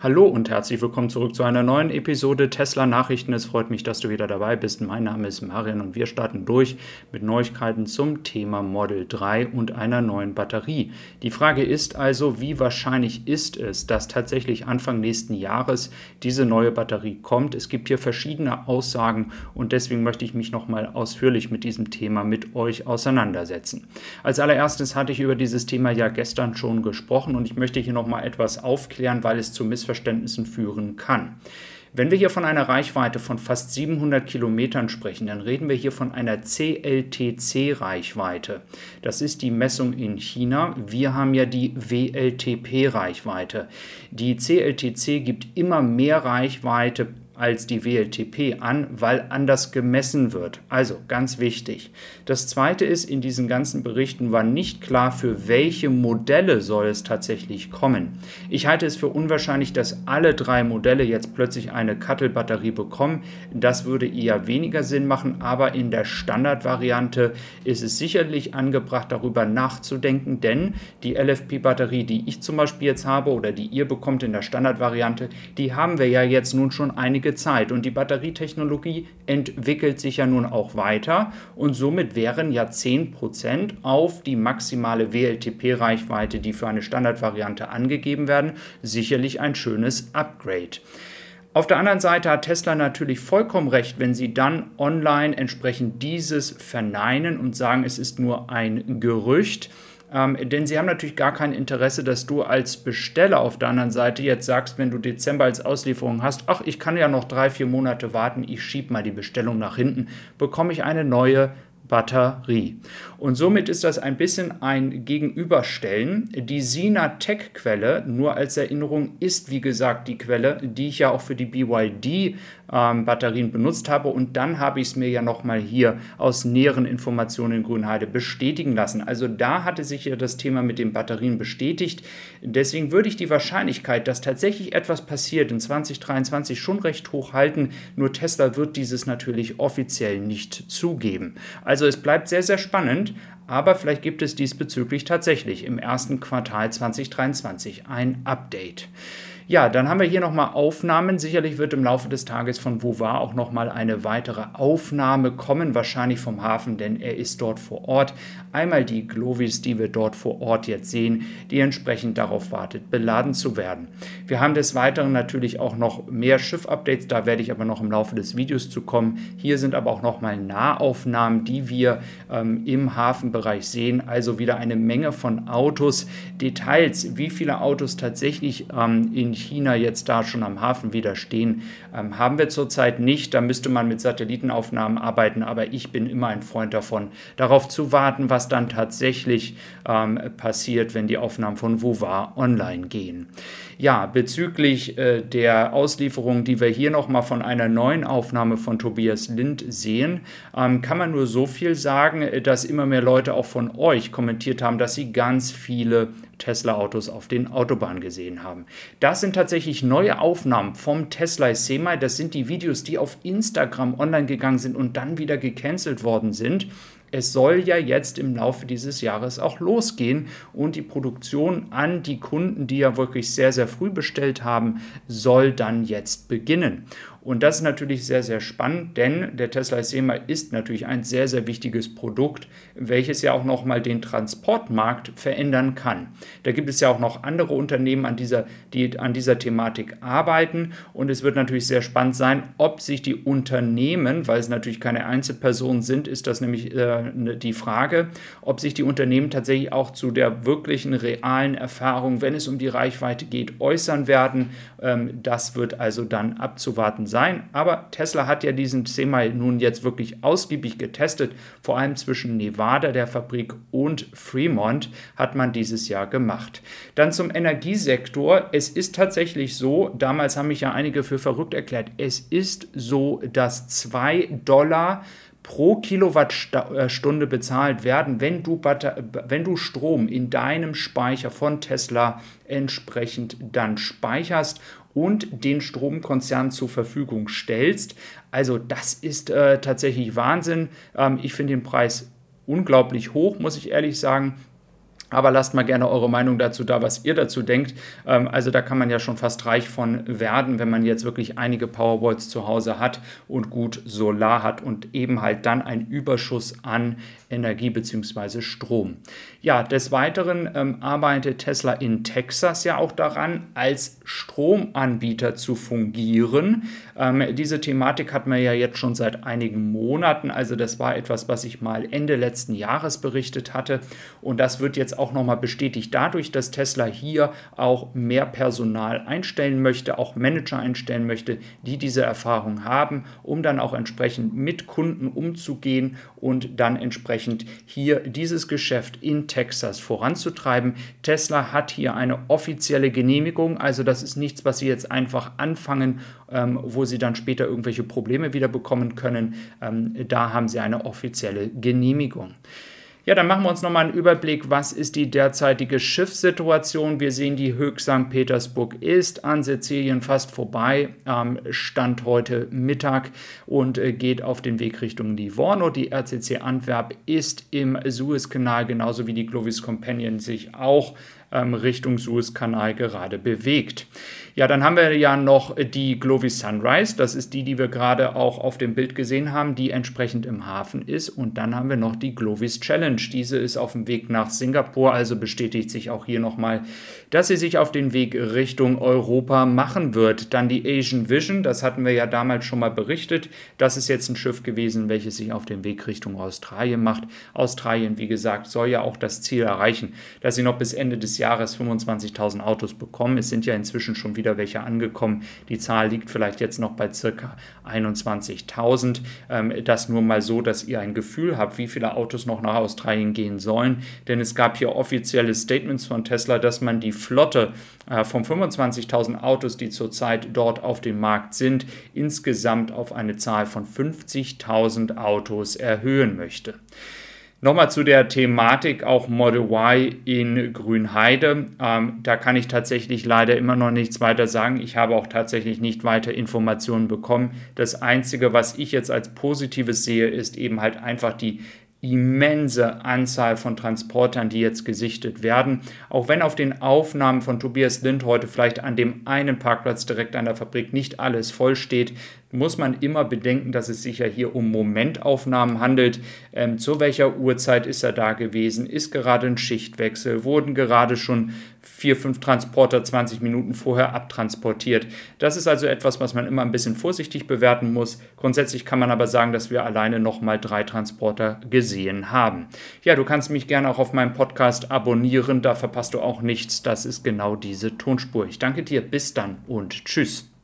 Hallo und herzlich willkommen zurück zu einer neuen Episode Tesla Nachrichten. Es freut mich, dass du wieder dabei bist. Mein Name ist Marian und wir starten durch mit Neuigkeiten zum Thema Model 3 und einer neuen Batterie. Die Frage ist also, wie wahrscheinlich ist es, dass tatsächlich Anfang nächsten Jahres diese neue Batterie kommt? Es gibt hier verschiedene Aussagen und deswegen möchte ich mich nochmal ausführlich mit diesem Thema mit euch auseinandersetzen. Als allererstes hatte ich über dieses Thema ja gestern schon gesprochen und ich möchte hier nochmal etwas aufklären, weil es zu Missverständnissen Missverständnissen führen kann. Wenn wir hier von einer Reichweite von fast 700 Kilometern sprechen, dann reden wir hier von einer CLTC-Reichweite. Das ist die Messung in China. Wir haben ja die WLTP-Reichweite. Die CLTC gibt immer mehr Reichweite als die WLTP an, weil anders gemessen wird. Also ganz wichtig. Das zweite ist, in diesen ganzen Berichten war nicht klar, für welche Modelle soll es tatsächlich kommen. Ich halte es für unwahrscheinlich, dass alle drei Modelle jetzt plötzlich eine Cuttle-Batterie bekommen. Das würde eher weniger Sinn machen, aber in der Standardvariante ist es sicherlich angebracht, darüber nachzudenken, denn die LFP-Batterie, die ich zum Beispiel jetzt habe oder die ihr bekommt in der Standardvariante, die haben wir ja jetzt nun schon einige einige Zeit. Und die Batterietechnologie entwickelt sich ja nun auch weiter und somit wären ja 10% auf die maximale WLTP-Reichweite, die für eine Standardvariante angegeben werden, sicherlich ein schönes Upgrade. Auf der anderen Seite hat Tesla natürlich vollkommen recht, wenn sie dann online entsprechend dieses verneinen und sagen, es ist nur ein Gerücht. Ähm, denn sie haben natürlich gar kein Interesse, dass du als Besteller auf der anderen Seite jetzt sagst, wenn du Dezember als Auslieferung hast, ach, ich kann ja noch drei, vier Monate warten, ich schiebe mal die Bestellung nach hinten, bekomme ich eine neue Batterie. Und somit ist das ein bisschen ein Gegenüberstellen. Die Sina Tech Quelle, nur als Erinnerung, ist wie gesagt die Quelle, die ich ja auch für die BYD ähm, Batterien benutzt habe. Und dann habe ich es mir ja nochmal hier aus näheren Informationen in Grünheide bestätigen lassen. Also da hatte sich ja das Thema mit den Batterien bestätigt. Deswegen würde ich die Wahrscheinlichkeit, dass tatsächlich etwas passiert in 2023 schon recht hoch halten. Nur Tesla wird dieses natürlich offiziell nicht zugeben. Also es bleibt sehr, sehr spannend. Aber vielleicht gibt es diesbezüglich tatsächlich im ersten Quartal 2023 ein Update. Ja, dann haben wir hier nochmal Aufnahmen. Sicherlich wird im Laufe des Tages von Vouvar auch nochmal eine weitere Aufnahme kommen, wahrscheinlich vom Hafen, denn er ist dort vor Ort. Einmal die Glovis, die wir dort vor Ort jetzt sehen, die entsprechend darauf wartet, beladen zu werden. Wir haben des Weiteren natürlich auch noch mehr Schiff-Updates, da werde ich aber noch im Laufe des Videos zu kommen. Hier sind aber auch nochmal Nahaufnahmen, die wir ähm, im Hafenbereich sehen. Also wieder eine Menge von Autos. Details, wie viele Autos tatsächlich ähm, in China jetzt da schon am Hafen wieder stehen, ähm, haben wir zurzeit nicht. Da müsste man mit Satellitenaufnahmen arbeiten, aber ich bin immer ein Freund davon, darauf zu warten, was dann tatsächlich ähm, passiert, wenn die Aufnahmen von WUWA online gehen. Ja, bezüglich äh, der Auslieferung, die wir hier nochmal von einer neuen Aufnahme von Tobias Lind sehen, ähm, kann man nur so viel sagen, äh, dass immer mehr Leute auch von euch kommentiert haben, dass sie ganz viele Tesla-Autos auf den Autobahnen gesehen haben. Das sind tatsächlich neue Aufnahmen vom Tesla Semi. Das sind die Videos, die auf Instagram online gegangen sind und dann wieder gecancelt worden sind es soll ja jetzt im Laufe dieses Jahres auch losgehen und die Produktion an die Kunden, die ja wirklich sehr, sehr früh bestellt haben, soll dann jetzt beginnen. Und das ist natürlich sehr, sehr spannend, denn der Tesla Sema ist natürlich ein sehr, sehr wichtiges Produkt, welches ja auch nochmal den Transportmarkt verändern kann. Da gibt es ja auch noch andere Unternehmen, an dieser, die an dieser Thematik arbeiten. Und es wird natürlich sehr spannend sein, ob sich die Unternehmen, weil es natürlich keine Einzelpersonen sind, ist das nämlich äh, ne, die Frage, ob sich die Unternehmen tatsächlich auch zu der wirklichen realen Erfahrung, wenn es um die Reichweite geht, äußern werden. Ähm, das wird also dann abzuwarten sein. Aber Tesla hat ja diesen Semi nun jetzt wirklich ausgiebig getestet. Vor allem zwischen Nevada, der Fabrik, und Fremont hat man dieses Jahr gemacht. Dann zum Energiesektor. Es ist tatsächlich so, damals haben mich ja einige für verrückt erklärt, es ist so, dass 2 Dollar pro Kilowattstunde bezahlt werden, wenn du, wenn du Strom in deinem Speicher von Tesla entsprechend dann speicherst und den Stromkonzern zur Verfügung stellst. Also das ist äh, tatsächlich Wahnsinn. Ähm, ich finde den Preis unglaublich hoch, muss ich ehrlich sagen. Aber lasst mal gerne eure Meinung dazu da, was ihr dazu denkt. Ähm, also da kann man ja schon fast reich von werden, wenn man jetzt wirklich einige Powerwalls zu Hause hat und gut Solar hat und eben halt dann einen Überschuss an Energie bzw. Strom. Ja, des Weiteren ähm, arbeitet Tesla in Texas ja auch daran, als Stromanbieter zu fungieren. Ähm, diese Thematik hat man ja jetzt schon seit einigen Monaten. Also das war etwas, was ich mal Ende letzten Jahres berichtet hatte. Und das wird jetzt auch nochmal bestätigt dadurch, dass Tesla hier auch mehr Personal einstellen möchte, auch Manager einstellen möchte, die diese Erfahrung haben, um dann auch entsprechend mit Kunden umzugehen und dann entsprechend hier dieses Geschäft in Texas voranzutreiben. Tesla hat hier eine offizielle Genehmigung, also das ist nichts, was Sie jetzt einfach anfangen, ähm, wo Sie dann später irgendwelche Probleme wieder bekommen können. Ähm, da haben Sie eine offizielle Genehmigung. Ja, dann machen wir uns nochmal einen Überblick, was ist die derzeitige Schiffssituation. Wir sehen, die Höchst St. Petersburg ist an Sizilien fast vorbei, ähm, Stand heute Mittag und äh, geht auf den Weg Richtung Livorno. Die RCC Antwerp ist im Suezkanal, genauso wie die Clovis Companion sich auch ähm, Richtung Suezkanal gerade bewegt. Ja, dann haben wir ja noch die Glovis Sunrise. Das ist die, die wir gerade auch auf dem Bild gesehen haben, die entsprechend im Hafen ist. Und dann haben wir noch die Glovis Challenge. Diese ist auf dem Weg nach Singapur. Also bestätigt sich auch hier nochmal, dass sie sich auf den Weg Richtung Europa machen wird. Dann die Asian Vision. Das hatten wir ja damals schon mal berichtet. Das ist jetzt ein Schiff gewesen, welches sich auf den Weg Richtung Australien macht. Australien, wie gesagt, soll ja auch das Ziel erreichen, dass sie noch bis Ende des Jahres 25.000 Autos bekommen. Es sind ja inzwischen schon wieder welche angekommen. Die Zahl liegt vielleicht jetzt noch bei circa 21.000. Ähm, das nur mal so, dass ihr ein Gefühl habt, wie viele Autos noch nach Australien gehen sollen. Denn es gab hier offizielle Statements von Tesla, dass man die Flotte äh, von 25.000 Autos, die zurzeit dort auf dem Markt sind, insgesamt auf eine Zahl von 50.000 Autos erhöhen möchte. Nochmal zu der Thematik auch Model Y in Grünheide. Ähm, da kann ich tatsächlich leider immer noch nichts weiter sagen. Ich habe auch tatsächlich nicht weiter Informationen bekommen. Das Einzige, was ich jetzt als Positives sehe, ist eben halt einfach die immense Anzahl von Transportern, die jetzt gesichtet werden. Auch wenn auf den Aufnahmen von Tobias Lind heute vielleicht an dem einen Parkplatz direkt an der Fabrik nicht alles voll steht, muss man immer bedenken, dass es sich ja hier um Momentaufnahmen handelt. Ähm, zu welcher Uhrzeit ist er da gewesen? Ist gerade ein Schichtwechsel? Wurden gerade schon vier, fünf Transporter 20 Minuten vorher abtransportiert? Das ist also etwas, was man immer ein bisschen vorsichtig bewerten muss. Grundsätzlich kann man aber sagen, dass wir alleine nochmal drei Transporter gesehen haben. Ja, du kannst mich gerne auch auf meinem Podcast abonnieren. Da verpasst du auch nichts. Das ist genau diese Tonspur. Ich danke dir. Bis dann und tschüss.